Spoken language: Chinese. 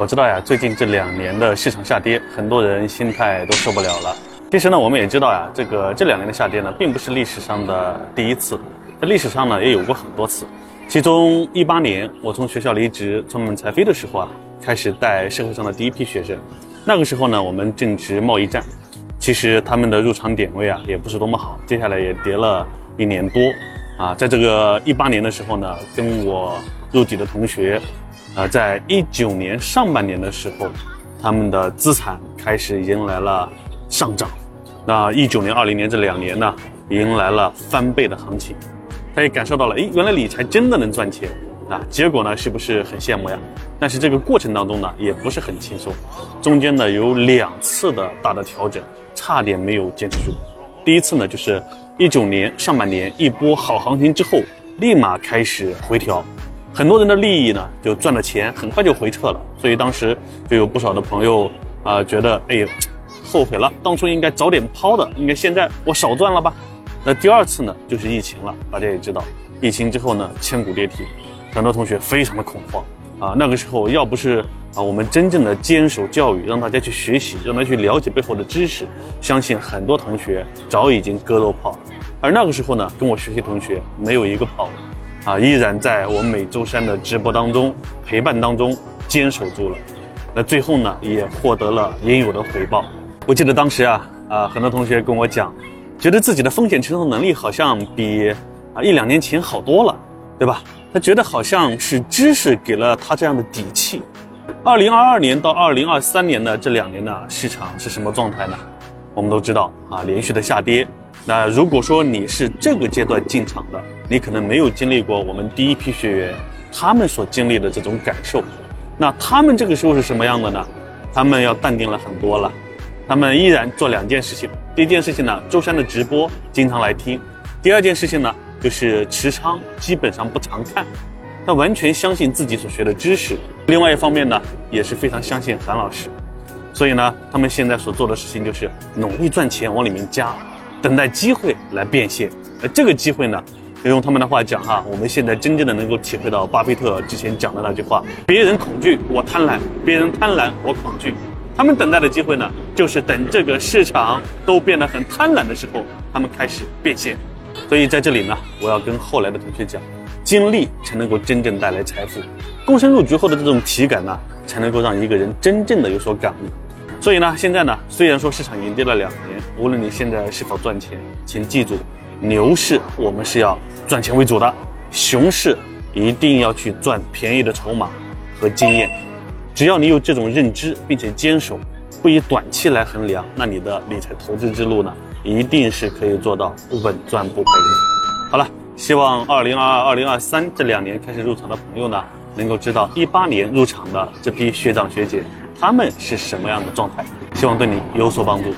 我知道呀，最近这两年的市场下跌，很多人心态都受不了了。其实呢，我们也知道呀，这个这两年的下跌呢，并不是历史上的第一次，在历史上呢也有过很多次。其中一八年我从学校离职，从门才飞的时候啊，开始带社会上的第一批学生。那个时候呢，我们正值贸易战，其实他们的入场点位啊也不是多么好，接下来也跌了一年多。啊，在这个一八年的时候呢，跟我入籍的同学。呃，在一九年上半年的时候，他们的资产开始迎来了上涨。那一九年、二零年这两年呢，迎来了翻倍的行情。他也感受到了，诶，原来理财真的能赚钱啊！结果呢，是不是很羡慕呀？但是这个过程当中呢，也不是很轻松，中间呢有两次的大的调整，差点没有坚持住。第一次呢，就是一九年上半年一波好行情之后，立马开始回调。很多人的利益呢，就赚了钱，很快就回撤了。所以当时就有不少的朋友啊，觉得哎呦，后悔了，当初应该早点抛的，应该现在我少赚了吧。那第二次呢，就是疫情了。大家也知道，疫情之后呢，千股跌停，很多同学非常的恐慌啊。那个时候要不是啊，我们真正的坚守教育，让大家去学习，让他去了解背后的知识，相信很多同学早已经割肉跑了。而那个时候呢，跟我学习同学没有一个跑的。啊，依然在我每周三的直播当中陪伴当中坚守住了，那最后呢也获得了应有的回报。我记得当时啊啊，很多同学跟我讲，觉得自己的风险承受能力好像比啊一两年前好多了，对吧？他觉得好像是知识给了他这样的底气。二零二二年到二零二三年的这两年呢，市场是什么状态呢？我们都知道啊，连续的下跌。那如果说你是这个阶段进场的，你可能没有经历过我们第一批学员他们所经历的这种感受。那他们这个时候是什么样的呢？他们要淡定了很多了，他们依然做两件事情。第一件事情呢，周三的直播经常来听；第二件事情呢，就是持仓基本上不常看。他完全相信自己所学的知识。另外一方面呢，也是非常相信韩老师。所以呢，他们现在所做的事情就是努力赚钱往里面加。等待机会来变现，而这个机会呢，用他们的话讲哈，我们现在真正的能够体会到巴菲特之前讲的那句话：别人恐惧，我贪婪；别人贪婪，我恐惧。他们等待的机会呢，就是等这个市场都变得很贪婪的时候，他们开始变现。所以在这里呢，我要跟后来的同学讲，经历才能够真正带来财富，躬身入局后的这种体感呢，才能够让一个人真正的有所感悟。所以呢，现在呢，虽然说市场已经跌了两年，无论你现在是否赚钱，请记住，牛市我们是要赚钱为主的，熊市一定要去赚便宜的筹码和经验。只要你有这种认知，并且坚守，不以短期来衡量，那你的理财投资之路呢，一定是可以做到稳赚不赔的。好了，希望二零二二、二零二三这两年开始入场的朋友呢，能够知道一八年入场的这批学长学姐。他们是什么样的状态？希望对你有所帮助。